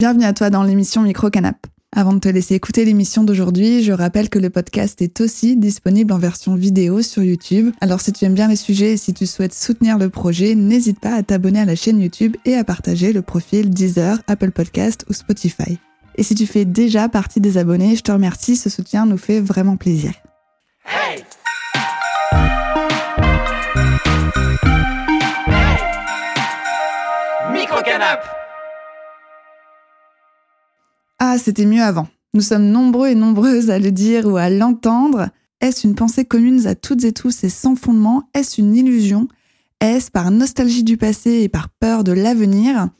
Bienvenue à toi dans l'émission Micro Canap. Avant de te laisser écouter l'émission d'aujourd'hui, je rappelle que le podcast est aussi disponible en version vidéo sur YouTube. Alors si tu aimes bien les sujets et si tu souhaites soutenir le projet, n'hésite pas à t'abonner à la chaîne YouTube et à partager le profil Deezer, Apple Podcast ou Spotify. Et si tu fais déjà partie des abonnés, je te remercie, ce soutien nous fait vraiment plaisir. Micro Canap ah, c'était mieux avant. Nous sommes nombreux et nombreuses à le dire ou à l'entendre. Est-ce une pensée commune à toutes et tous et sans fondement? Est-ce une illusion? Est-ce par nostalgie du passé et par peur de l'avenir?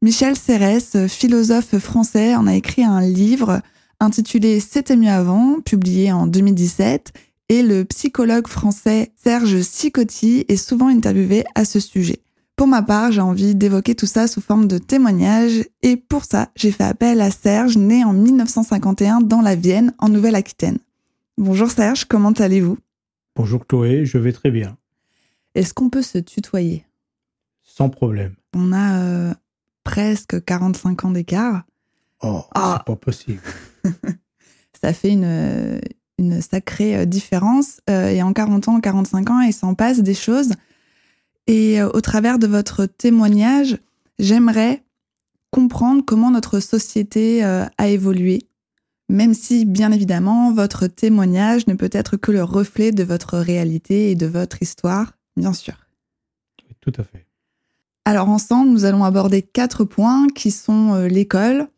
Michel Serres, philosophe français, en a écrit un livre intitulé C'était mieux avant, publié en 2017, et le psychologue français Serge Sicotti est souvent interviewé à ce sujet. Pour ma part, j'ai envie d'évoquer tout ça sous forme de témoignage et pour ça, j'ai fait appel à Serge, né en 1951 dans la Vienne, en Nouvelle-Aquitaine. Bonjour Serge, comment allez-vous? Bonjour Chloé, je vais très bien. Est-ce qu'on peut se tutoyer? Sans problème. On a euh, presque 45 ans d'écart. Oh, ah. c'est pas possible. ça fait une, une sacrée euh, différence. Euh, et en 40 ans, 45 ans, il s'en passe des choses. Et euh, au travers de votre témoignage, j'aimerais comprendre comment notre société euh, a évolué, même si, bien évidemment, votre témoignage ne peut être que le reflet de votre réalité et de votre histoire, bien sûr. tout à fait. Alors ensemble, nous allons aborder quatre points qui sont euh, l'école,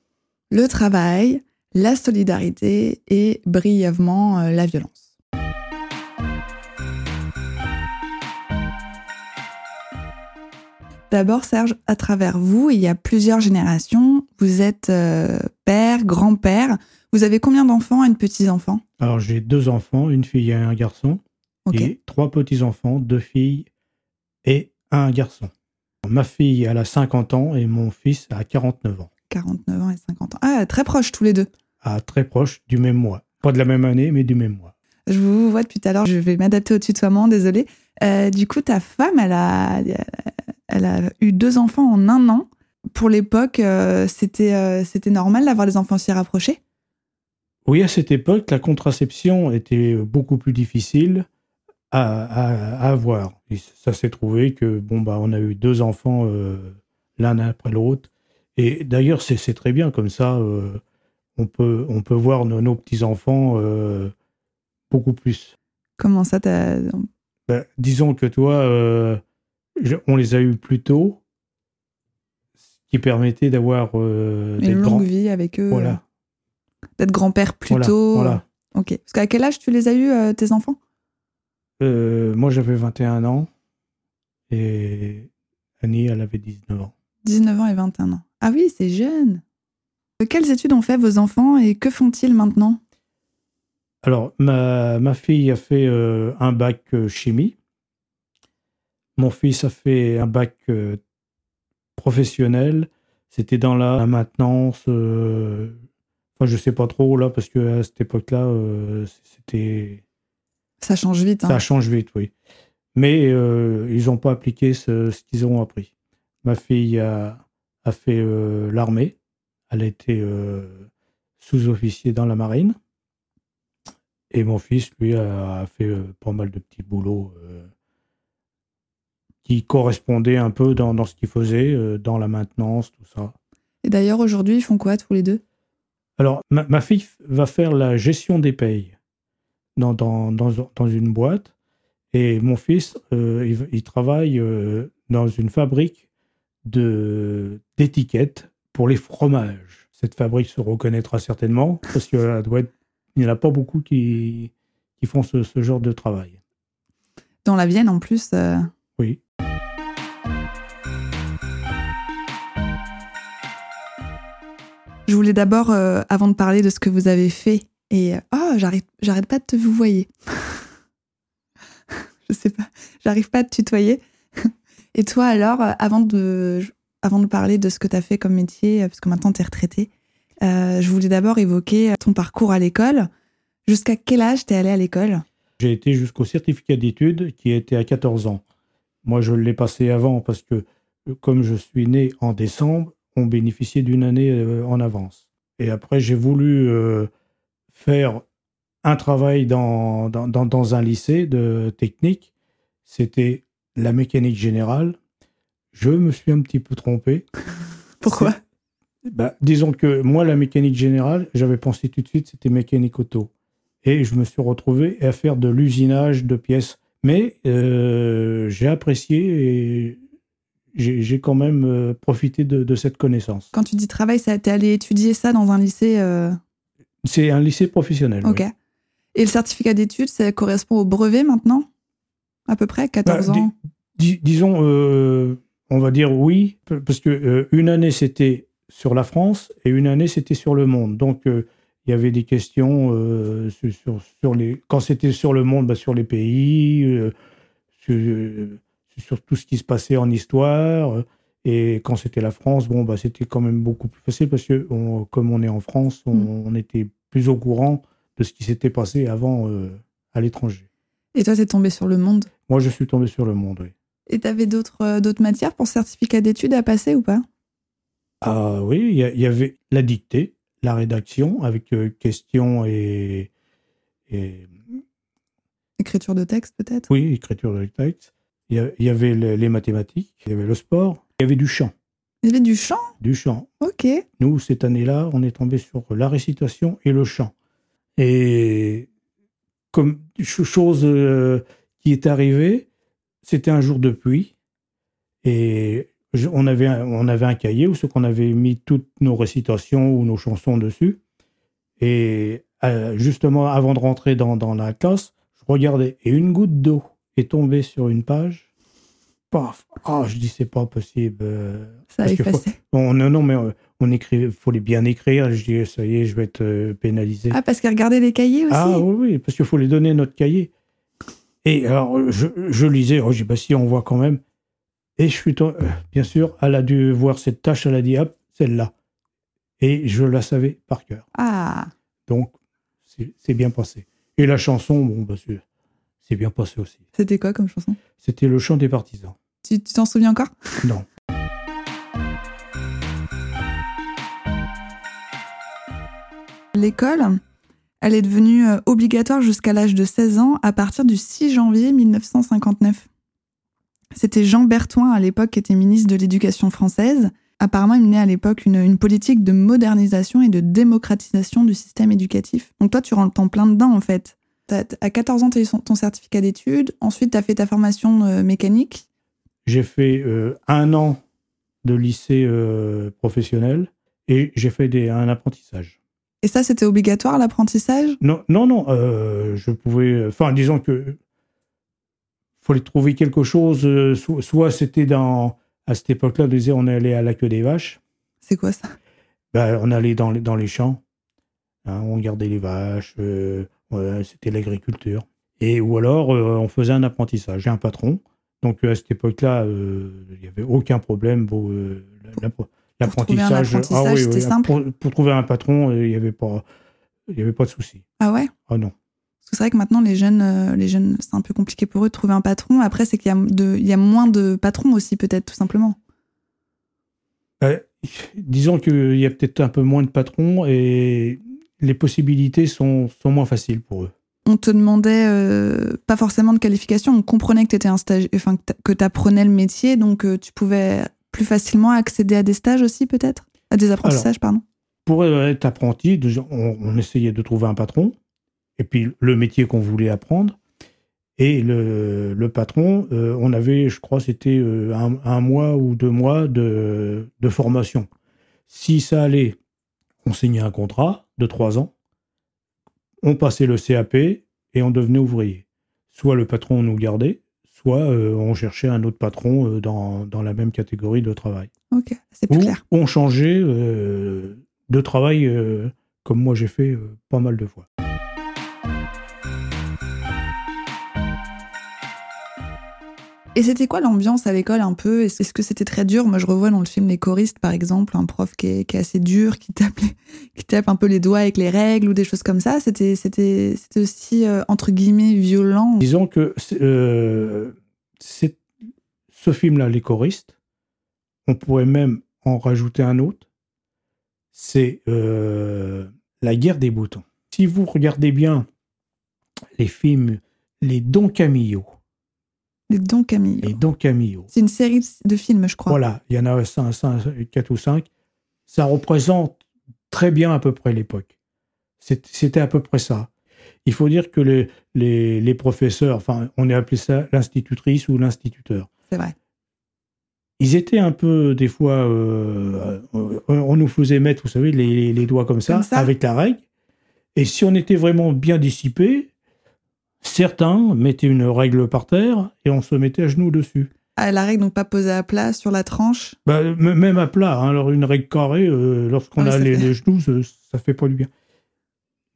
le travail, la solidarité et brièvement la violence. D'abord, Serge, à travers vous, il y a plusieurs générations. Vous êtes euh, père, grand-père. Vous avez combien d'enfants et de petits-enfants? Alors, j'ai deux enfants, une fille et un garçon. Et trois petits-enfants, deux filles et un garçon. Ma fille, elle a 50 ans et mon fils a 49 ans. 49 ans et 50 ans. Ah, très proches tous les deux. Ah, très proches du même mois. Pas de la même année, mais du même mois. Je vous vois depuis tout à l'heure, je vais m'adapter au tutoiement, désolé. Euh, du coup, ta femme, elle a, elle a eu deux enfants en un an. Pour l'époque, euh, c'était euh, c'était normal d'avoir des enfants si rapprochés Oui, à cette époque, la contraception était beaucoup plus difficile à, avoir. ça s'est trouvé que, bon, bah, on a eu deux enfants euh, l'un après l'autre. Et d'ailleurs, c'est très bien comme ça. on, peut, on peut voir nos, petits-enfants beaucoup plus. Comment ça, ben, Disons que toi on les a eus plus tôt, ce qui permettait d'avoir euh, une longue vie avec eux. Voilà. D'être grand-père plus tôt. Voilà. Ok. Parce qu'à quel âge tu les as eus, euh, tes enfants? Euh, Moi, j'avais 21 ans et Annie, elle avait 19 ans. 19 ans et 21 ans. Ah oui, c'est jeune. Quelles études ont fait vos enfants et que font-ils maintenant? Alors, ma, ma, fille a fait un bac chimie mon fils a fait un bac euh, professionnel. C'était dans la, maintenance. Euh, enfin, je sais pas trop là, parce que à cette époque-là, euh, c'était. Ça change vite. Hein. Ça change vite, oui. Mais ils n'ont pas appliqué ce, qu'ils ont appris. Ma fille a, a fait l'armée. Elle a été sous-officier dans la marine. Et mon fils, lui, a, fait pas mal de petits boulots qui correspondait un peu dans, dans ce qu'ils faisaient, euh, dans la maintenance, tout ça. Et d'ailleurs, aujourd'hui, ils font quoi tous les deux? Alors, ma, fille va faire la gestion des payes dans, dans, dans, dans une boîte. Et mon fils, euh, il, travaille euh, dans une fabrique de, d'étiquettes pour les fromages. Cette fabrique se reconnaîtra certainement parce qu'il n'y en a pas beaucoup qui, qui font ce, ce, genre de travail. Dans la Vienne, en plus Oui. Je voulais d'abord, euh, avant de parler de ce que vous avez fait, et oh, j'arrête, pas de te vous voyer. je sais pas, j'arrive pas à te tutoyer. et toi alors, euh, avant de, avant de parler de ce que tu as fait comme métier, parce que maintenant tu es retraité, je voulais d'abord évoquer ton parcours à l'école. Jusqu'à quel âge t'es allé à l'école? J'ai été jusqu'au certificat d'études qui était à 14 ans. Moi, je l'ai passé avant parce que, comme je suis né en décembre, on bénéficiait d'une année euh, en avance. Et après, j'ai voulu euh, faire un travail dans, dans, dans- dans un lycée de technique. C'était la mécanique générale. Je me suis un petit peu trompé. Pourquoi? Bah, disons que moi, la mécanique générale, j'avais pensé tout de suite, c'était mécanique auto. Et je me suis retrouvé à faire de l'usinage de pièces. Mais euh, j'ai apprécié et j'ai quand même euh, profité de, de cette connaissance. Quand tu dis travail, t'es allé étudier ça dans un lycée euh, C'est un lycée professionnel. Ok. oui. Et le certificat d'études, ça correspond au brevet maintenant? À peu près 14 Bah, ans? Dis- disons, euh, on va dire oui, parce que une année c'était sur la France et une année c'était sur le monde. Donc il y avait des questions sur, les. Quand c'était sur le monde, bah, sur les pays, sur, sur tout ce qui se passait en histoire. euh, Et quand c'était la France, bon, bah, c'était quand même beaucoup plus facile parce que on- comme on est en France, on, Mm. on était plus au courant de ce qui s'était passé avant euh, à l'étranger. Et toi, t'es tombé sur le monde? Moi, je suis tombé sur le monde, oui. Et t'avais d'autres euh, matières pour certificat d'études à passer ou pas? Ah oui, il y, avait la dictée, la rédaction avec euh, questions et, et Écriture de texte peut-être? Oui, écriture de texte. Il y, avait le- les mathématiques, il y avait le sport, il y avait du chant, Il y avait du chant? Du chant. Ok. Nous, cette année-là, on est tombé sur la récitation et le chant. Et comme ch- chose euh, qui est arrivée, c'était un jour de pluie et je- on avait un, on avait un cahier où ce qu'on avait mis toutes nos récitations ou nos chansons dessus. Et euh, justement, avant de rentrer dans, dans la classe, je regardais et une goutte d'eau est tombée sur une page. Paf Ah, je dis c'est pas possible. euh, Ça a faut- effacé. Bon, non, non, mais euh, on écrit, faut les bien écrire. Je dis, ça y est, je vais être euh, pénalisé. Ah, parce qu'elle regardait les cahiers aussi Ah oui, oui, parce qu'il faut les donner notre cahier. Et alors, je, je lisais, oh, j'ai dit, bah si, on voit quand même. Et je suis, bien sûr, elle a dû voir cette tâche, elle a dit, hop, celle-là. Et je la savais par cœur. Ah, Donc, c'est c'est bien passé. Et la chanson, bon, bah, c'est bien passé aussi. c'était quoi comme chanson? C'était le chant des partisans. Tu t'en souviens encore? Non. L'école, elle est devenue euh, obligatoire jusqu'à l'âge de 16 ans à partir du 6 janvier 1959. C'était Jean Berthoin à l'époque qui était ministre de l'Éducation française. Apparemment, il menait à l'époque une, une politique de modernisation et de démocratisation du système éducatif. Donc toi, tu rentres en plein dedans en fait. À 14 ans, tu as eu ton certificat d'études. Ensuite, tu as fait ta formation euh, mécanique. J'ai fait euh, un an de lycée euh, professionnel et j'ai fait des, un apprentissage. Et ça, c'était obligatoire, l'apprentissage? Non, non, non, je pouvais. Enfin, disons que fallait trouver quelque chose. so- soit c'était dans à cette époque-là, on disait on allait à la queue des vaches. C'est quoi ça? Ben, on allait dans les, dans les champs, hein, on gardait les vaches. Ouais, c'était l'agriculture. Et ou alors euh, on faisait un apprentissage. J'ai un patron, donc euh, à cette époque-là, euh, il n'y avait aucun problème. Euh, un l'apprentissage, apprentissage, c'était simple. Pour, pour trouver un patron, il n'y avait pas, il y avait pas de souci. Ah ouais? Ah non. Parce que c'est vrai que maintenant, les jeunes, les jeunes, c'est un peu compliqué pour eux de trouver un patron. Après, c'est qu'il y, a de- il y a moins de patrons aussi, peut-être, tout simplement. Euh, disons qu'il y a peut-être un peu moins de patrons et les possibilités sont, sont moins faciles pour eux. On te demandait euh, pas forcément de qualification, on comprenait que tu un stage, enfin que tu apprenais le métier, donc euh, tu pouvais plus facilement accéder à des stages aussi, peut-être? À des apprentissages, pardon? Pour être apprenti, on, on essayait de trouver un patron et puis le métier qu'on voulait apprendre. Et le, le patron, euh, on avait, je crois, c'était un, un mois ou deux mois de, de formation. Si ça allait, on signait un contrat de trois ans, on passait le CAP et on devenait ouvrier. Soit le patron nous gardait, soit euh, on cherchait un autre patron euh, dans, dans la même catégorie de travail. Ok, c'est plus Ou clair. on changeait euh, de travail, comme moi j'ai fait pas mal de fois. Et c'était quoi l'ambiance à l'école un peu? Est-ce que c'était très dur? Moi, je revois dans le film Les choristes, par exemple, un prof qui est, assez dur, qui tape, qui tape un peu les doigts avec les règles ou des choses comme ça. C'était aussi, euh, entre guillemets, violent. Disons que euh, ce film-là, Les choristes, on pourrait même en rajouter un autre. C'est euh, la guerre des boutons. Si vous regardez bien les films Les Dons Camillo, Les Dons Camillo. les Camillo, C'est une série de films, je crois. voilà, il y en a 4 ou 5, ça représente très bien à peu près l'époque. C'était à peu près ça. Il faut dire que les, les, les professeurs, enfin, on est appelé ça l'institutrice ou l'instituteur, C'est vrai. ils étaient un peu, des fois, euh, euh, on nous faisait mettre, vous savez, les, les doigts comme ça, Comme ça avec la règle. Et si on était vraiment bien dissipé, certains mettaient une règle par terre et on se mettait à genoux dessus. Ah, la règle, donc pas posée à plat sur la tranche. Bah, même à plat, hein, alors une règle carrée, euh, lorsqu'on Ah a les, fait- les genoux, ça, ça fait pas du bien.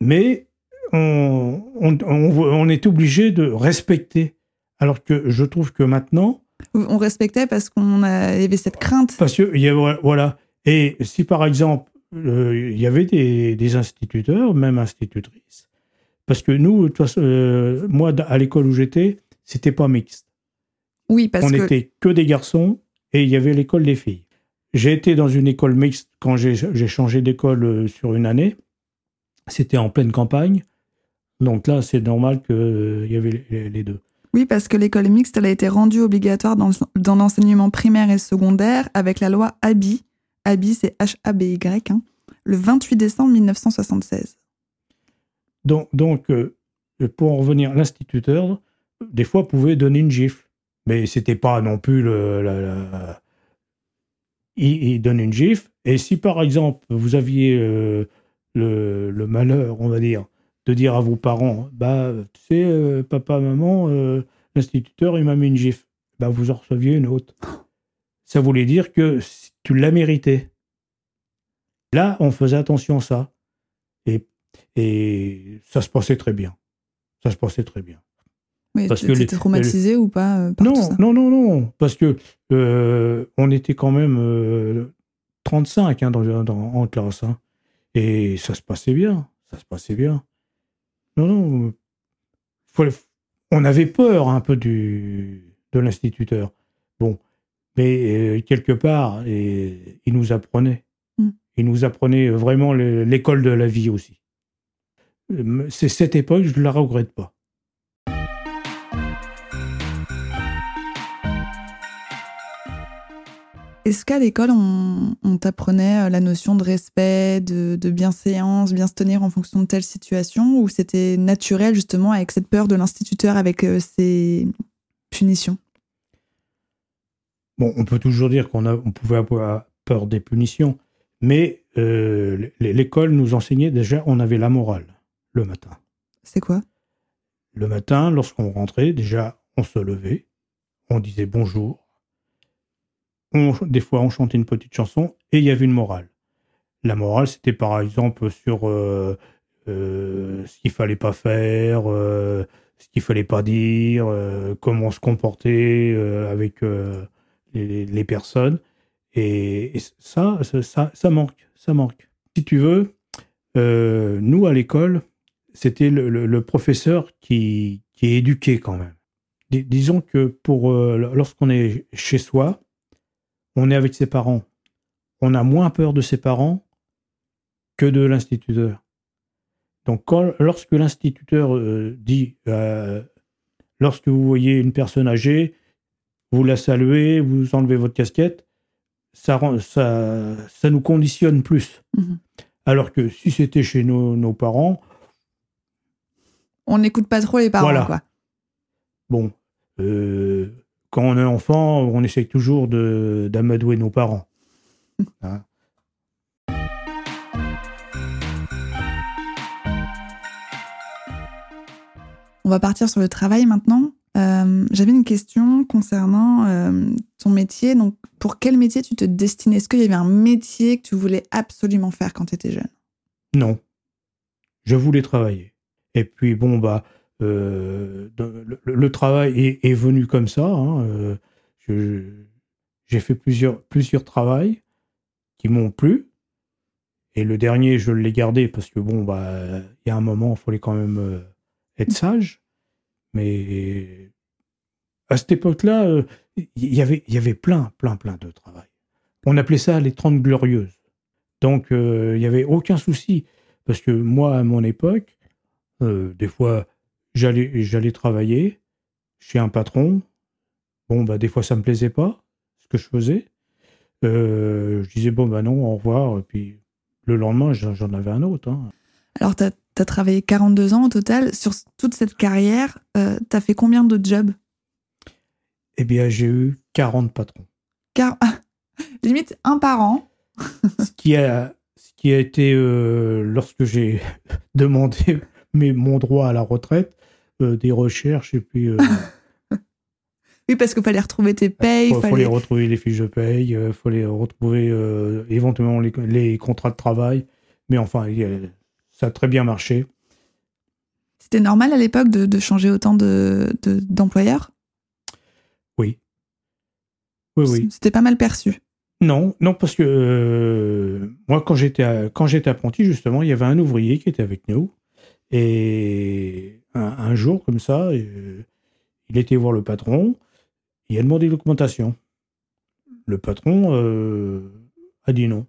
Mais on, on, on, on est obligé de respecter. Alors que je trouve que maintenant, On respectait parce qu'on avait cette crainte. Parce que, y a- voilà. Et si par exemple, euh, il y avait des, des instituteurs, même institutrices, parce que nous, façon, euh, moi, à l'école où j'étais, c'était pas mixte. Oui, parce On que n'était que des garçons et il y avait l'école des filles. J'ai été dans une école mixte quand j'ai changé d'école euh, sur une année. C'était en pleine campagne. Donc là, c'est normal qu'il y avait les, les deux. oui, parce que l'école mixte, elle a été rendue obligatoire dans, le- dans l'enseignement primaire et secondaire avec la loi ABI. ABI, c'est H-A-B-Y, hein, le 28 décembre 1976. Donc, euh, pour en revenir, l'instituteur, des fois, pouvait donner une gifle. Mais c'était pas non plus le. Il, donne une gifle. Et si, par exemple, vous aviez euh, le, malheur, on va dire, de dire à vos parents Bah, tu sais, euh, papa, maman, l'instituteur, il m'a mis une gifle. Bah, vous en receviez une autre. Ça voulait dire que tu l'as mérité. Là, on faisait attention à ça. Et ça se passait très bien. Ça se passait très bien. Oui, Parce tu que les- traumatisé ou pas euh, par Non, tout ça? non, non, non. Parce que euh, on était quand même euh, 35 hein, dans, dans- en classe. hein. et ça se passait bien. Ça se passait bien. Non, non. On avait peur un peu du, de l'instituteur. Bon. Mais euh, quelque part, et, il nous apprenait. Mm. Il nous apprenait vraiment le- l'école de la vie aussi. C'est cette époque, je ne la regrette pas. Est-ce qu'à l'école, on, on t'apprenait euh, la notion de respect, de, de bienséance, bien se tenir en fonction de telle situation, ou c'était naturel justement avec cette peur de l'instituteur, avec euh, ses punitions? Bon, on peut toujours dire qu'on on pouvait avoir peur des punitions, mais euh, l'école nous enseignait déjà, on avait la morale le matin. C'est quoi? Le matin, lorsqu'on rentrait, déjà, on se levait, on disait bonjour. On- des fois, on chantait une petite chanson et il y avait une morale. La morale, c'était par exemple sur euh, euh, ce qu'il fallait pas faire, euh, ce qu'il fallait pas dire, comment se comporter avec les, personnes. Et, et ça, ça, ça, ça manque, ça manque. Si tu veux, nous à l'école, c'était le, le- le professeur qui, qui est éduqué quand même. Dis- disons que pour euh, lorsqu'on est chez soi, on est avec ses parents. On a moins peur de ses parents que de l'instituteur. Donc quand, lorsque l'instituteur euh, dit, euh, lorsque vous voyez une personne âgée, vous la saluez, vous enlevez votre casquette, ça, rend- ça, ça nous conditionne plus. Mhm. Alors que si c'était chez nos, nos parents, On n'écoute pas trop les parents, Voilà. quoi. Bon, euh, quand on est enfant, on essaye toujours d'amadouer nos parents. Hein. On va partir sur le travail maintenant. Euh, J'avais une question concernant euh, ton métier. Donc, pour quel métier tu te destinais? Est-ce qu'il y avait un métier que tu voulais absolument faire quand tu étais jeune? Non, je voulais travailler. Et puis bon bah, euh, le, travail est, venu comme ça. hein, euh, J'ai fait plusieurs plusieurs travails qui m'ont plu. Et le dernier, je l'ai gardé parce que bon bah, il y a un moment, il fallait quand même euh, être sage. Mais à cette époque-là, y avait, il y avait plein, plein, plein de travail. On appelait ça les 30 glorieuses. Donc, il n'y avait aucun souci. Parce que moi, à mon époque, des fois, j'allais, j'allais travailler chez un patron. Bon, bah, des fois, ça me plaisait pas, ce que je faisais. je disais, bon, bah non, au revoir. Et puis, le lendemain, j'en avais un autre. Hein. Alors, tu as, travaillé 42 ans au total. Sur toute cette carrière, euh, tu as fait combien de jobs? Eh bien, j'ai eu 40 patrons. Car... Limite, un par an. ce, qui a, ce qui a été, euh, lorsque j'ai demandé mais mon droit à la retraite, euh, des recherches et puis... oui, parce qu'il fallait retrouver tes payes. Il fallait... retrouver les fiches de paye, il fallait retrouver éventuellement les, les, contrats de travail. Mais enfin, ça a très bien marché. C'était normal à l'époque de, changer autant d'employeurs? Oui. Oui, oui. C'était pas mal perçu. Non, non, parce que euh, moi, quand j'étais quand j'étais apprenti, justement, il y avait un ouvrier qui était avec nous. Et un, jour, comme ça, euh, il était voir le patron. Il a demandé l'augmentation. Le patron euh, a dit non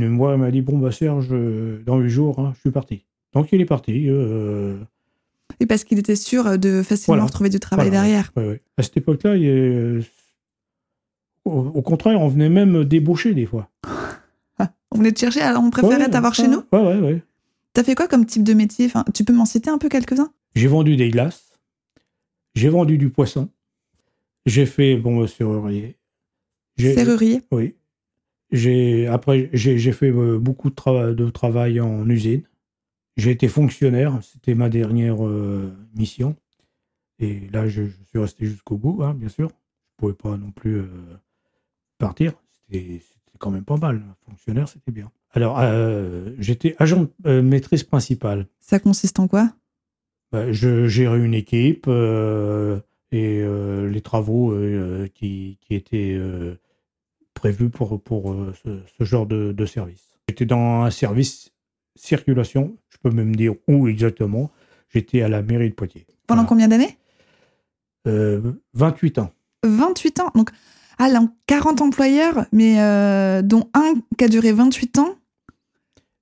moi, il m'a dit Bon, bah, Serge, euh, dans huit jours, hein, je suis parti. Donc, il est parti. Euh, Et parce qu'il était sûr de facilement retrouver du travail derrière. À cette époque-là, au, contraire, on venait même débaucher des fois. on venait te chercher, alors on préférait t'avoir chez nous? Ouais, ouais, ouais. T'as fait quoi comme type de métier? Enfin, Tu peux m'en citer un peu quelques-uns? J'ai vendu des glaces. J'ai vendu du poisson. J'ai fait, bon, serrurier. Serrurier? Oui. J'ai après j'ai fait euh, beaucoup de, de, travail en usine. J'ai été fonctionnaire, c'était ma dernière euh, mission. Et là, je, suis resté jusqu'au bout, hein, bien sûr. Je pouvais pas non plus euh, partir. C'était quand même pas mal. Fonctionnaire, c'était bien. Alors, j'étais agent maîtrise principale. Ça consiste en quoi? Bah, Je gérais une équipe et les travaux qui, qui, étaient prévu pour, pour euh, ce, genre de, service. J'étais dans un service circulation, je peux même dire où exactement. J'étais à la mairie de Poitiers. Pendant combien d'années? 28 euh, ans. 28 ans? Donc, ah, 40 employeurs, mais euh, dont un qui a duré 28 ans.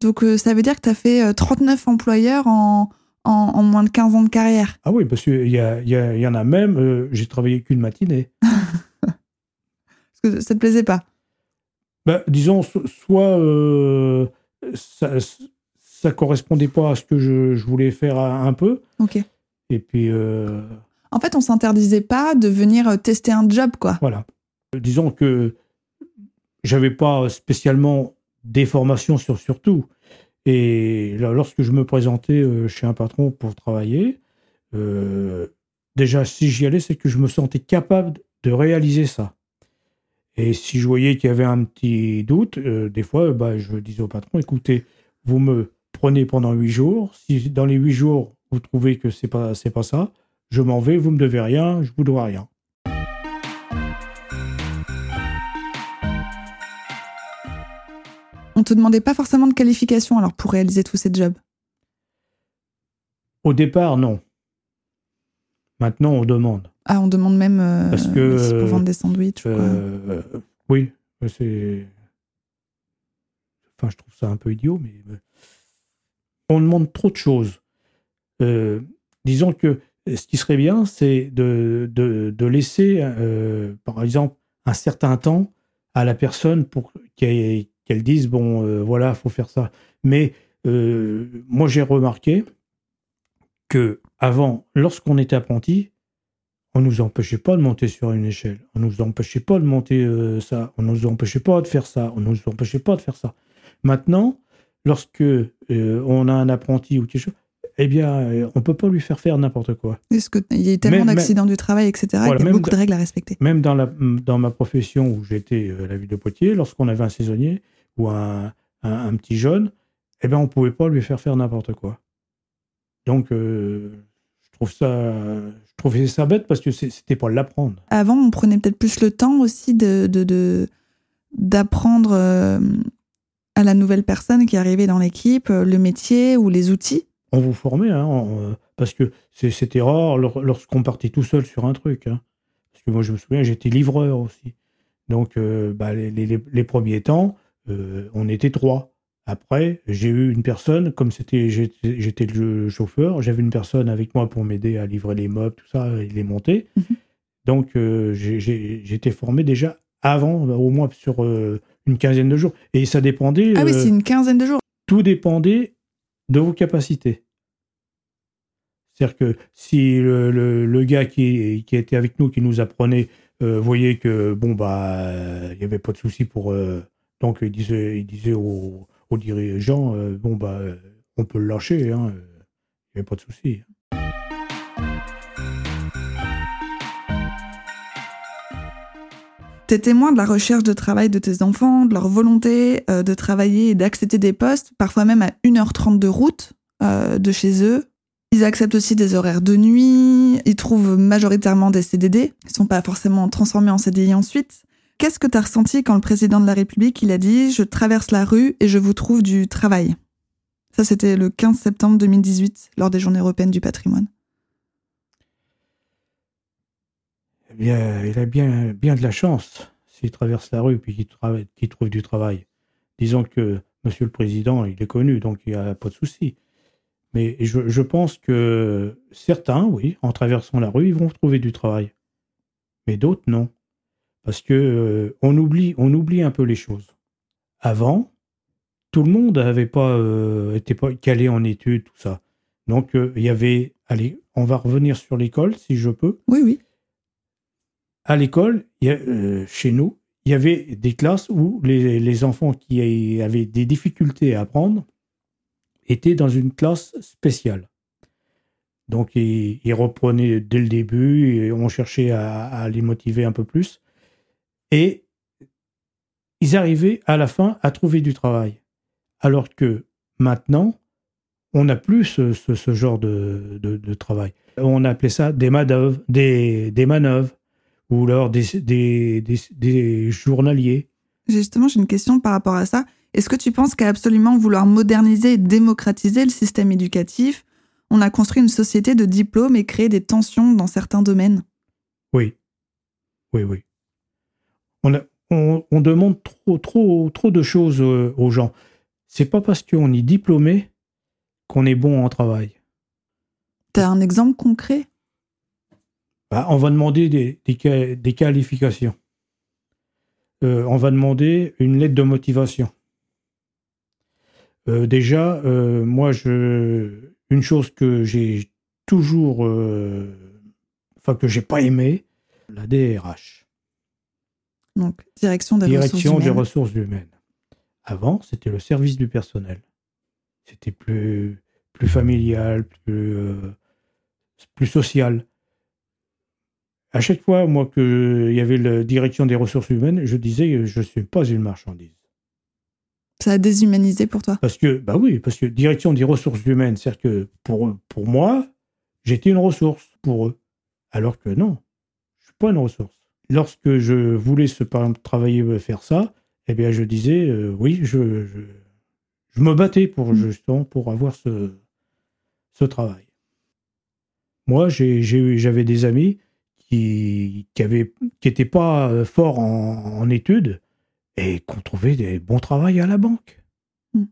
Donc, ça veut dire que tu as fait 39 employeurs en, en, moins de 15 ans de carrière. Ah oui, parce qu'il y, y, y, en a même, j'ai travaillé qu'une matinée. Parce que ça te plaisait pas bah, Disons, soit euh, ça, ça correspondait pas à ce que je, voulais faire un peu. Ok. Et puis. Euh, en fait, on s'interdisait pas de venir euh, tester un job, quoi. Voilà. Disons que j'avais pas spécialement des formations sur, sur tout. Et lorsque je me présentais chez un patron pour travailler, déjà, si j'y allais, c'est que je me sentais capable de réaliser ça. Et si je voyais qu'il y avait un petit doute, euh, des fois, bah, je disais au patron, écoutez, vous me prenez pendant huit jours. Si dans les huit jours, vous trouvez que c'est pas, pas ça, je m'en vais, vous me devez rien, je vous dois rien. On te demandait pas forcément de qualification alors pour réaliser tous ces jobs? Au départ, non. Maintenant, on demande. Ah, on demande même euh, Parce que, pour vendre des sandwichs. Euh, oui, c'est. Enfin, je trouve ça un peu idiot, mais euh, on demande trop de choses. disons que ce qui serait bien, c'est de, de, laisser, par exemple, un certain temps à la personne pour qu'elle dise bon, voilà, faut faire ça. Mais moi, j'ai remarqué que avant, lorsqu'on était apprenti, on nous empêchait pas de monter sur une échelle. On nous empêchait pas de monter euh, ça. On nous empêchait pas de faire ça. On nous empêchait pas de faire ça. Maintenant, lorsque euh, on a un apprenti ou quelque chose, eh bien, euh, on peut pas lui faire faire n'importe quoi. Parce qu'il y a tellement d'accidents du travail, etc. il y a beaucoup de règles à respecter? Même dans, la, dans ma profession où j'étais à la ville de Poitiers, lorsqu'on avait un saisonnier ou un, un, petit jeune, eh bien, on pouvait pas lui faire faire n'importe quoi. Donc, trouve ça, je trouvais ça bête parce que c'était pas l'apprendre. Avant, on prenait peut-être plus le temps aussi de, d'apprendre euh, à la nouvelle personne qui arrivait dans l'équipe euh, le métier ou les outils. On vous formait, hein, euh, parce que c'était rare lorsqu'on partait tout seul sur un truc. Hein. Parce que moi, je me souviens, j'étais livreur aussi. Donc, bah, les, premiers temps, on était trois. Après, j'ai eu une personne, comme c'était, j'étais le chauffeur, j'avais une personne avec moi pour m'aider à livrer les meubles, tout ça, et les monter. Mhm. Donc, j'étais formé déjà avant, au moins sur une quinzaine de jours. Et ça dépendait. Ah oui, c'est une quinzaine de jours. Tout dépendait de vos capacités. C'est-à-dire que si le, gars qui, qui, était avec nous, qui nous apprenait, euh, voyait que bon bah il n'y avait pas de souci pour euh, donc il disait aux, dirigeants euh, bon bah on peut le lâcher hein, il n'y avait pas de souci. Tu es témoin de la recherche de travail de tes enfants, de leur volonté de travailler et d'accepter des postes, parfois même à 1h30 de route de chez eux, ils acceptent aussi des horaires de nuit, ils trouvent majoritairement des CDD, ils sont pas forcément transformés en CDI ensuite. Qu'est-ce que tu as ressenti quand le président de la République il a dit je traverse la rue et je vous trouve du travail? Ça c'était le 15 septembre 2018 lors des Journées européennes du patrimoine. Eh bien, il a bien, bien de la chance s'il traverse la rue puis qu'il trouve du travail. Disons que Monsieur le Président, il est connu, donc il n'y a pas de souci. Mais je, pense que certains, oui, en traversant la rue, ils vont trouver du travail. Mais d'autres, non. Parce que euh, on, oublie, on oublie un peu les choses. Avant, tout le monde n'avait pas euh, pas calé en études, tout ça. Donc, euh, il y avait. Allez, on va revenir sur l'école, si je peux. Oui, oui. À l'école, chez nous, il y avait des classes où les, les enfants qui avaient des difficultés à apprendre était dans une classe spéciale. Donc, ils, reprenaient dès le début, et on cherchait à, les motiver un peu plus. Et ils arrivaient à la fin à trouver du travail. Alors que maintenant, on n'a plus ce, genre de, travail. On appelait ça des manœuvres, des, des manœuvres ou alors des, des, des journaliers. Justement, j'ai une question par rapport à ça. Est-ce que tu penses qu'à absolument vouloir moderniser et démocratiser le système éducatif, on a construit une société de diplômes et créé des tensions dans certains domaines? Oui. Oui, oui. On, on, demande trop, trop, trop de choses euh, aux gens. C'est pas parce qu'on est diplômé qu'on est bon en travail. Tu as un exemple concret? Bah, On va demander des, des, qualifications. Euh, on va demander une lettre de motivation. Euh, déjà, euh, moi, je, une chose que j'ai toujours, enfin que j'ai pas aimé, la DRH. Donc, direction des direction ressources des ressources humaines. Avant, c'était le service du personnel. C'était plus, plus familial, plus, plus social. À chaque fois, moi, qu'il y avait la direction des ressources humaines, je disais, je ne suis pas une marchandise. Ça a déshumanisé pour toi Parce que, bah oui, parce que direction des ressources humaines, c'est-à-dire que pour, pour moi, j'étais une ressource pour eux. Alors que non, je suis pas une ressource. Lorsque je voulais se travailler, euh, faire ça, eh bien, je disais, euh, oui, je, je, me battais pour, mm. justement, pour avoir ce, ce travail. Moi, j'avais des amis qui n'étaient qui qui pas euh, forts en, en études, et qu'on trouvait des bons travail à la banque. Hmm.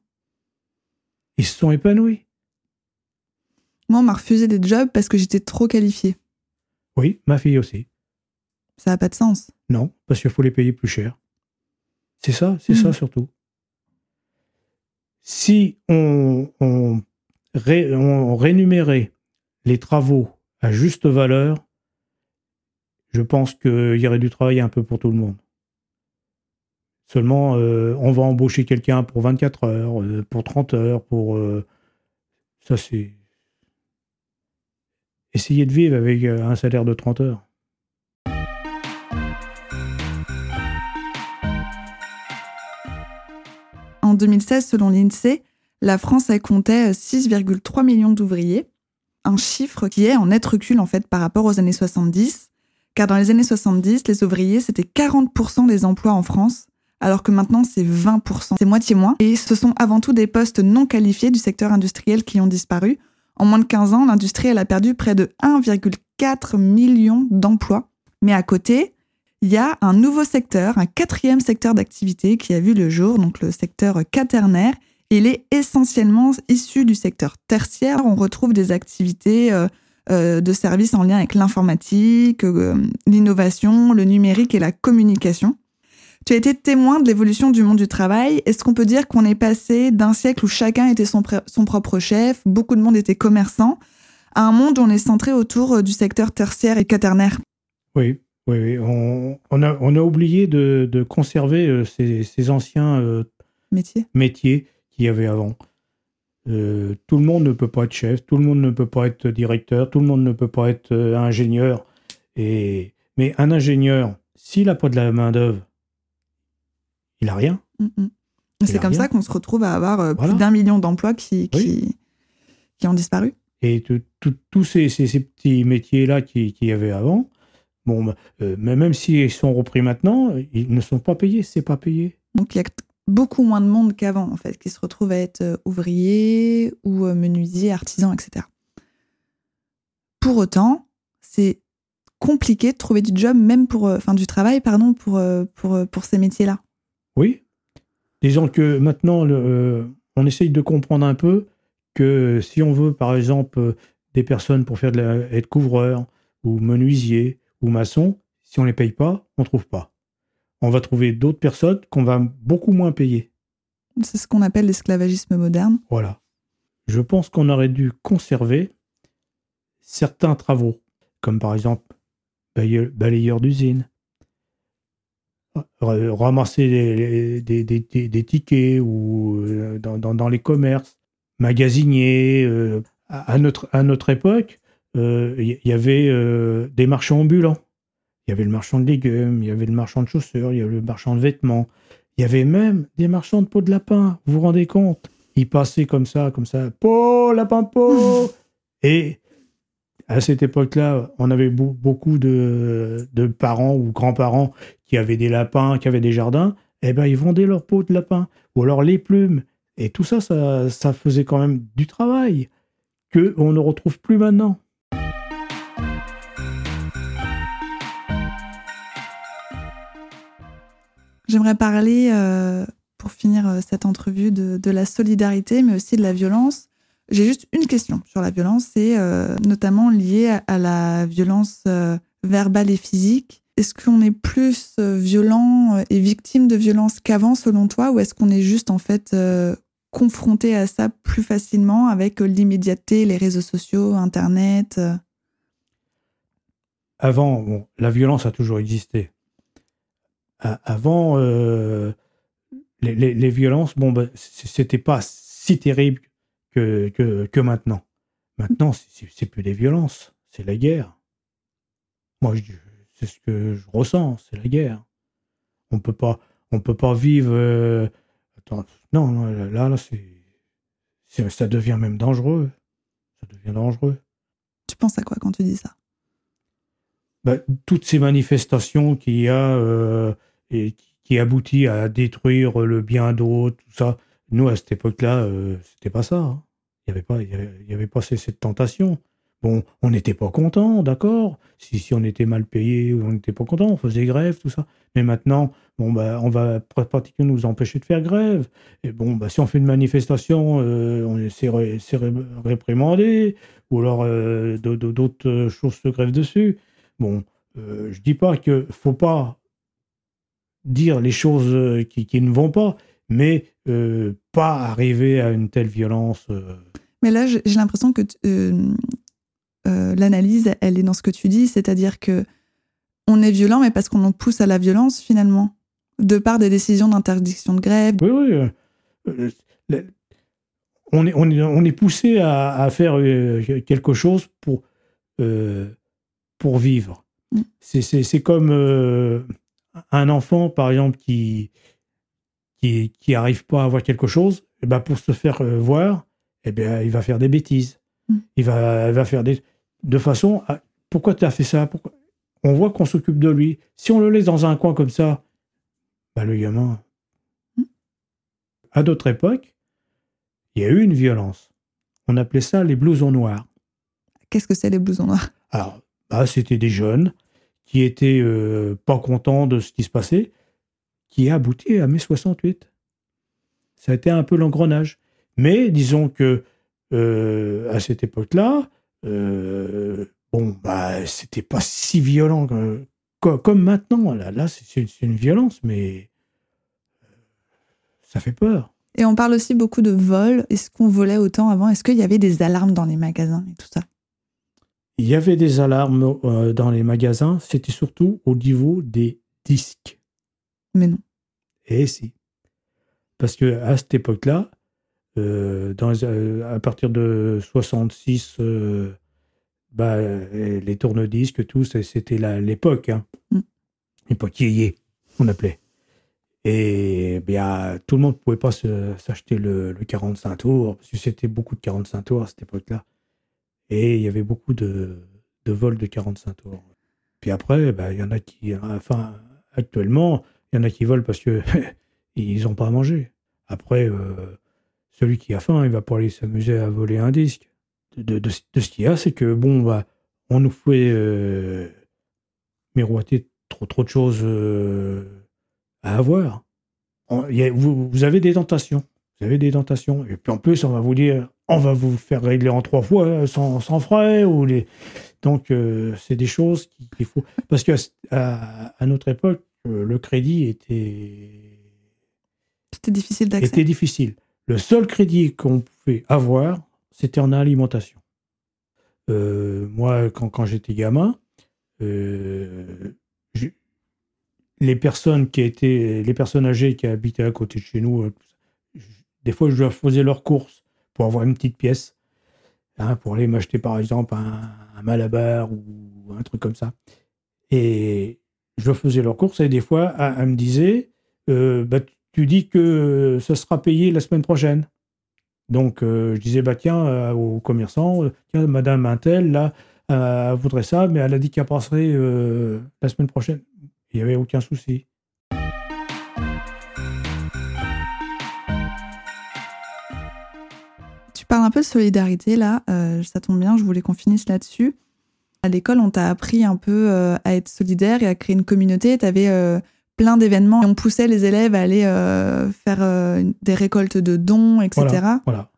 Ils se sont épanouis. Moi, on m'a refusé des jobs parce que j'étais trop qualifié. Oui, ma fille aussi. Ça n'a pas de sens. Non, parce qu'il faut les payer plus cher. C'est ça, c'est ça hmm. surtout. Si on, on, on rémunérait les travaux à juste valeur, je pense qu'il y aurait du travail un peu pour tout le monde. Seulement, euh, on va embaucher quelqu'un pour 24 heures, euh, pour 30 heures, pour... Euh, ça, c'est... Essayer de vivre avec un salaire de 30 heures. 2016, selon l'INSEE, la France a compté 6,3 millions d'ouvriers, un chiffre qui est en net recul en fait par rapport aux années 70, car dans les années 70, les ouvriers, c'était 40% des emplois en France, alors que maintenant c'est 20%, c'est moitié moins. Et ce sont avant tout des postes non qualifiés du secteur industriel qui ont disparu. En moins de 15 ans, l'industrie elle a perdu près de 1,4 million d'emplois. Mais à côté, il y a un nouveau secteur, un quatrième secteur d'activité qui a vu le jour, donc le secteur quaternaire. Il est essentiellement issu du secteur tertiaire. On retrouve des activités euh, euh, de services en lien avec l'informatique, euh, l'innovation, le numérique et la communication. Tu as été témoin de l'évolution du monde du travail. Est-ce qu'on peut dire qu'on est passé d'un siècle où chacun était son, son propre chef, beaucoup de monde était commerçant, à un monde où on est centré autour du secteur tertiaire et quaternaire? Oui, oui, On, a, oublié de, conserver euh, ces, anciens euh, métiers. métiers qu'il y avait avant. Euh, tout le monde ne peut pas être chef, tout le monde ne peut pas être directeur, tout le monde ne peut pas être ingénieur. Et... Mais un ingénieur, s'il n'a pas de la main-d'œuvre, il n'a rien. Mm, mm. C'est comme ça qu'on se retrouve à avoir plus d'un million d'emplois qui, qui, ont disparu. Et tous ces, petits métiers-là qu'il y avait avant, Bon, euh, mais même s'ils sont repris maintenant, ils ne sont pas payés, c'est pas payé. Donc il y a beaucoup moins de monde qu'avant, en fait, qui se retrouve à être euh, ouvrier ou euh, menuisier, artisan, etc. Pour autant, c'est compliqué de trouver du job, même pour, enfin du travail, pardon, pour, pour, pour ces métiers-là. Oui. Disons que maintenant, on essaye de comprendre un peu que si on veut, par exemple, des personnes pour faire de être couvreur ou menuisier ou maçons, si on ne les paye pas, on ne trouve pas. On va trouver d'autres personnes qu'on va beaucoup moins payer. C'est ce qu'on appelle l'esclavagisme moderne. Voilà. Je pense qu'on aurait dû conserver certains travaux, comme par exemple balayeur d'usine, ramasser des, tickets ou euh, dans, les commerces, magasinier. Euh, à, notre, à notre époque, il euh, y, avait euh, des marchands ambulants. Il y avait le marchand de légumes, il y avait le marchand de chaussures, il y avait le marchand de vêtements. Il y avait même des marchands de peau de lapin. Vous vous rendez compte? Ils passaient comme ça, comme ça. Peau, lapin, peau Et à cette époque-là, on avait beaucoup de, parents ou grands-parents qui avaient des lapins, qui avaient des jardins. Eh ben, ils vendaient leur peau de lapin ou alors les plumes. Et tout ça, ça, ça faisait quand même du travail que on ne retrouve plus maintenant. J'aimerais parler, euh, pour finir euh, cette entrevue, de, la solidarité, mais aussi de la violence. J'ai juste une question sur la violence, c'est euh, notamment lié à, la violence verbale et physique. Est-ce qu'on est plus violent et victime de violence qu'avant, selon toi, ou est-ce qu'on est juste en fait confronté à ça plus facilement avec l'immédiateté, les réseaux sociaux, Internet Avant, la violence a toujours existé avant, euh, les, violences, bon, ben, c'était pas si terrible que, que, maintenant. Maintenant, c'est plus des violences, c'est la guerre. Moi, c'est ce que je ressens, c'est la guerre. On peut pas, on peut pas vivre. Euh, non, là, là, c'est, ça devient même dangereux. Ça devient dangereux. Tu penses à quoi quand tu dis ça? Ben, Toutes ces manifestations qu'il y a euh, et qui aboutit à détruire le bien d'autres, tout ça. Nous, à cette époque-là, euh, c'était pas ça. Hein. Il n'y avait pas, il y avait, pas cette tentation. Bon, on n'était pas content, d'accord. Si, si on était mal payé, on n'était pas content, on faisait grève, tout ça. Mais maintenant, bon, bah, on va pratiquement nous empêcher de faire grève. Et bon, bah, si on fait une manifestation, euh, on est, réprimandé, ou alors euh, d'autres choses se grèvent dessus. Bon, je dis pas que faut pas dire les choses euh, qui, ne vont pas, mais euh, pas arriver à une telle violence. Euh. Mais là, j'ai l'impression que l'analyse, elle est dans ce que tu dis, c'est-à-dire que on est violent, mais parce qu'on en pousse à la violence finalement, de par des décisions d'interdiction de grève. Oui, oui. on, est, on, est, on est poussé à, faire quelque chose pour, pour vivre. Mm. C'est comme un enfant, par exemple, qui qui, qui arrive pas à voir quelque chose, et eh ben pour se faire euh, voir, et eh ben il va faire des bêtises. Mm. Il va, va faire des de façon à, pourquoi tu as fait ça? Pourquoi? On voit qu'on s'occupe de lui. Si on le laisse dans un coin comme ça, ben le gamin. Mm. À d'autres époques, il y a eu une violence. On appelait ça les blousons noirs. Qu'est-ce que c'est les blousons noirs? Alors, bah, c'était des jeunes qui étaient euh, pas contents de ce qui se passait, qui a abouti à mai 68. Ça a été un peu l'engrenage. Mais disons que euh, à cette époque-là, euh, bon, bah, c'était pas si violent que- co- comme maintenant. Là, là c'est c'est une violence, mais ça fait peur. Et on parle aussi beaucoup de vol. Est-ce qu'on volait autant avant? Est-ce qu'il y avait des alarmes dans les magasins et tout ça? Il y avait des alarmes euh, dans les magasins, c'était surtout au niveau des disques. Mais non. Et si. Parce que à cette époque-là, euh, euh, à partir de 66, euh, bah, les tourne-disques, tout, c'était l'époque. Hein. Mm. L'époque yéyé, on appelait. Et bien, tout le monde ne pouvait pas s'acheter le, le 45 tours, parce que c'était beaucoup de 45 tours à cette époque-là. Et il y avait beaucoup de, de vols de 45 tours. Puis après, bah, il y en a qui, enfin, actuellement, il y en a qui volent parce que ils n'ont pas à manger. Après, euh, celui qui a faim, il va pas aller s'amuser à voler un disque. De, de- de- ce qu'il y a, c'est que bon, bah, on nous fait euh, miroiter trop, trop de choses euh, à avoir. Vous avez des tentations. Vous avez des tentations. Et puis en plus, on va vous dire, on va vous faire régler en trois fois euh, sans, sans frais. Ou les... Donc, euh, c'est des choses qui- qu'il faut. Parce qu'à à, à notre époque, euh, le crédit était, C'était difficile d'accès. était difficile. Le seul crédit qu'on pouvait avoir, c'était en alimentation. Euh, moi, quand, quand j'étais gamin, euh, les personnes qui étaient, les personnes âgées qui habitaient à côté de chez nous, des fois, je faisais leurs courses pour avoir une petite pièce, hein, pour aller m'acheter par exemple un, malabar ou un truc comme ça. Et je faisais leurs courses et des fois, elle, me disait, euh, bah, tu dis que ça sera payé la semaine prochaine. Donc, euh, je disais, bah, tiens, euh, au commerçant, tiens, madame Intel, là, elle voudrait ça, mais elle a dit qu'elle passerait la semaine prochaine. Il n'y avait aucun souci. Solidarité là, euh, ça tombe bien, je voulais qu'on finisse là-dessus. À l'école, on t'a appris un peu euh, à être solidaire et à créer une communauté. Tu avais plein d'événements on poussait les élèves à aller euh, faire euh, des récoltes de dons, etc. Voilà.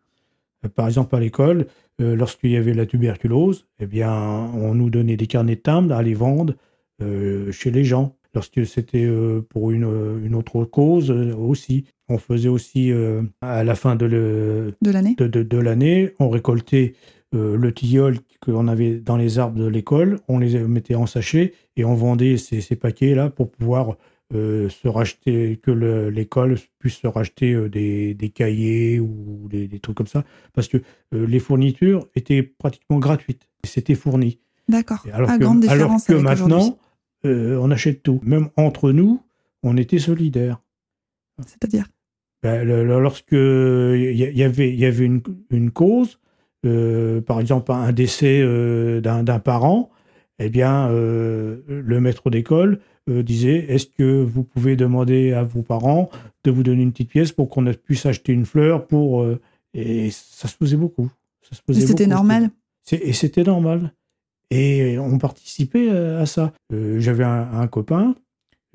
Euh, Par exemple, à l'école, euh, lorsqu'il y avait la tuberculose, eh bien, on nous donnait des carnets de timbres à les vendre euh, chez les gens. Lorsque c'était euh, pour une, une autre cause euh, aussi. On faisait aussi, euh, à la fin de l'année de, de- de l'année, on récoltait euh, le tilleul qu'on avait dans les arbres de l'école, on les mettait en sachet et on vendait ces, ces paquets-là pour pouvoir euh, se racheter, que le- l'école puisse se racheter euh, des, des cahiers ou des, des trucs comme ça, parce que euh, les fournitures étaient pratiquement gratuites. C'était fourni. D'accord. Et Alors que, grande alors différence que avec maintenant, euh, on achète tout. Même entre nous, on était solidaires. C'est-à-dire? Ben, lorsque il y, avait, il y avait une, une cause, euh, par exemple un décès euh, d'un parent, eh bien, le maître d'école disait Est-ce que vous pouvez demander à vos parents de vous donner une petite pièce pour qu'on puisse acheter une fleur pour. et ça se faisait beaucoup. Ça se Et faisait c'était beaucoup, normal? Et c'était normal. Et on participait euh, à ça. Euh, J'avais un, copain,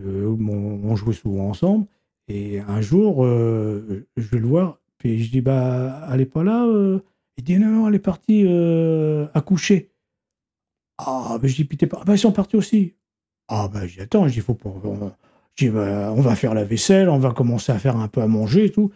euh, on, jouait souvent ensemble, et un jour, je vais le voir, puis je dis Bah, elle n'est pas là Il dit Non, non, elle est partie euh, accoucher. Ah, ben je dis Puis pas. Ben ils sont partis aussi. Ah, ben j'y attends, je Faut pas. On, je dis, Bah, on va faire la vaisselle, on va commencer à faire un peu à manger et tout.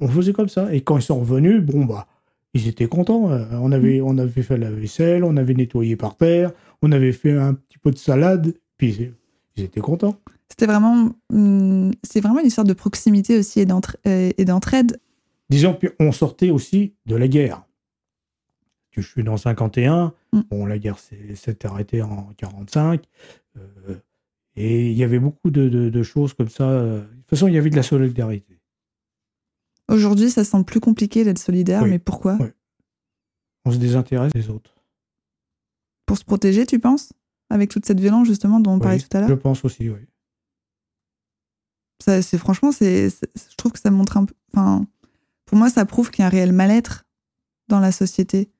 On faisait comme ça. Et quand ils sont revenus, bon, bah, ils étaient contents. Euh, On avait, on avait fait la vaisselle, on avait nettoyé par terre, on avait fait un petit peu de salade, puis ils- étaient contents. C'était vraiment, hum, c'est vraiment une histoire de proximité aussi et euh, et d'entraide. Disons, puis on sortait aussi de la guerre. Je suis dans 51, Mm. bon, la guerre s'est arrêtée en 45, euh, et il y avait beaucoup de, de- de choses comme ça. De toute façon, il y avait de la solidarité. Aujourd'hui, ça semble plus compliqué d'être solidaire, Oui. mais pourquoi? Oui. On se désintéresse des autres. Pour se protéger, tu penses? Avec toute cette violence, justement, dont on parlait tout à Je l'heure pense aussi, oui. Ça, c'est Franchement, c'est, c'est- je trouve que ça montre un peu. Enfin, pour moi, ça prouve qu'il y a un réel mal-être dans la société.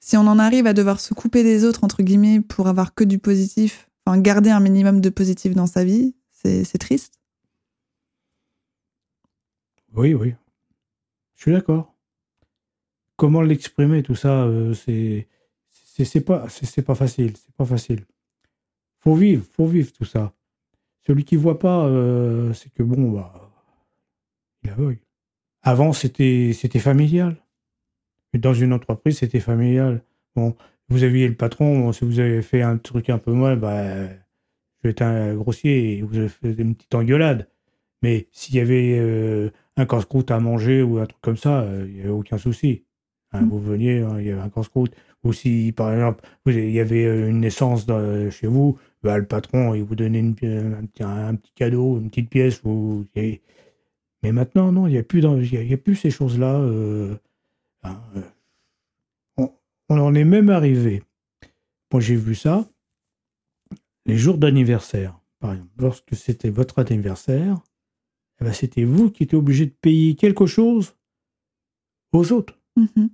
Si on en arrive à devoir se couper des autres, entre guillemets, pour avoir que du positif, Enfin, garder un minimum de positif dans sa vie, c'est triste. Oui, oui. Je suis d'accord. Comment l'exprimer, tout ça, euh, c'est c'est pas facile, c'est pas facile. Faut vivre, faut vivre tout ça. Celui qui voit pas, euh, c'est que bon, bah, il aveugle. Avant, c'était c'était familial. Dans une entreprise, c'était familial. Bon, vous aviez le patron, si vous avez fait un truc un peu moins, bah, je vais être un grossier et vous avez fait une petite engueulade. Mais s'il y avait euh, un casse-croûte à manger ou un truc comme ça, euh, il n'y avait aucun souci. Hein, mm. Vous veniez, hein, il y avait un casse-croûte. Ou si, par exemple, il y avait euh, une naissance chez vous, bah, le patron, il vous donnait une, un, petit cadeau, une petite pièce. Ou, mais maintenant, non, il n'y a, plus a plus ces choses-là. Hein, on en est même arrivé. Moi, j'ai vu ça. Les jours d'anniversaire, par exemple, lorsque c'était votre anniversaire, eh ben, c'était vous qui étiez obligé de payer quelque chose aux autres. Mm-hmm.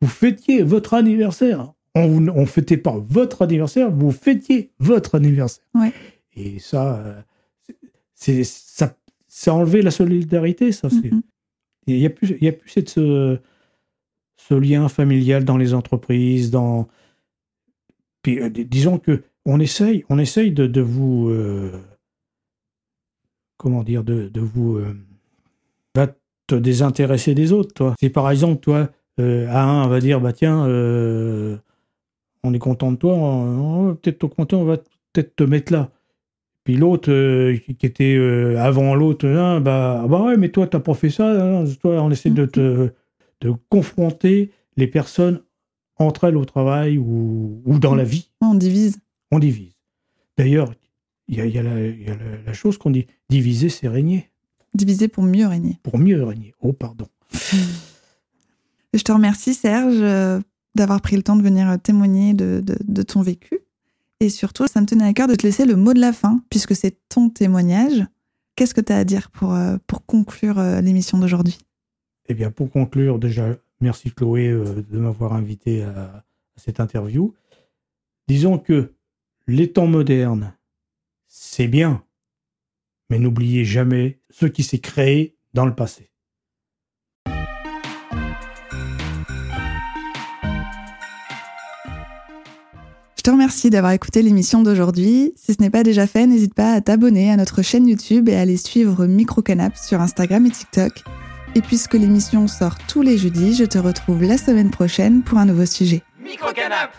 Vous fêtiez votre anniversaire. On ne fêtait pas votre anniversaire, vous fêtiez votre anniversaire. Et ça, euh, c'est ça, ça a enlevé la solidarité, ça. Mm-hmm. Il n'y a, plus, y a plus cette, ce lien familial dans les entreprises, dans. Puis, euh, disons que on essaye, on essaye de, vous, euh, comment dire, de, vous euh, te désintéresser des autres, toi. C'est par exemple, toi, à un, on va dire, bah tiens, on est content de toi, on, va peut-être te content, on va peut-être te mettre là. Puis l'autre, qui était avant l'autre, hein, bah, bah ouais, mais toi, t'as pas fait ça, hein, toi, on essaie de te de confronter les personnes entre elles au travail ou, dans la vie. On divise. On divise. D'ailleurs, il y a, la, chose qu'on dit, diviser, c'est régner. Diviser pour mieux régner. Pour mieux régner. Oh, pardon. Je te remercie, Serge, euh, d'avoir pris le temps de venir témoigner de, ton vécu. Et surtout, ça me tenait à cœur de te laisser le mot de la fin, puisque c'est ton témoignage. Qu'est-ce que tu as à dire pour, euh, pour conclure euh, l'émission d'aujourd'hui? Eh bien, pour conclure, déjà, merci Chloé euh, de m'avoir invité à, cette interview. Disons que les temps modernes, c'est bien, mais n'oubliez jamais ce qui s'est créé dans le passé. Je te remercie d'avoir écouté l'émission d'aujourd'hui. Si ce n'est pas déjà fait, n'hésite pas à t'abonner à notre chaîne YouTube et à aller suivre Microcanap sur Instagram et TikTok. Et puisque l'émission sort tous les jeudis, je te retrouve la semaine prochaine pour un nouveau sujet. Microcanap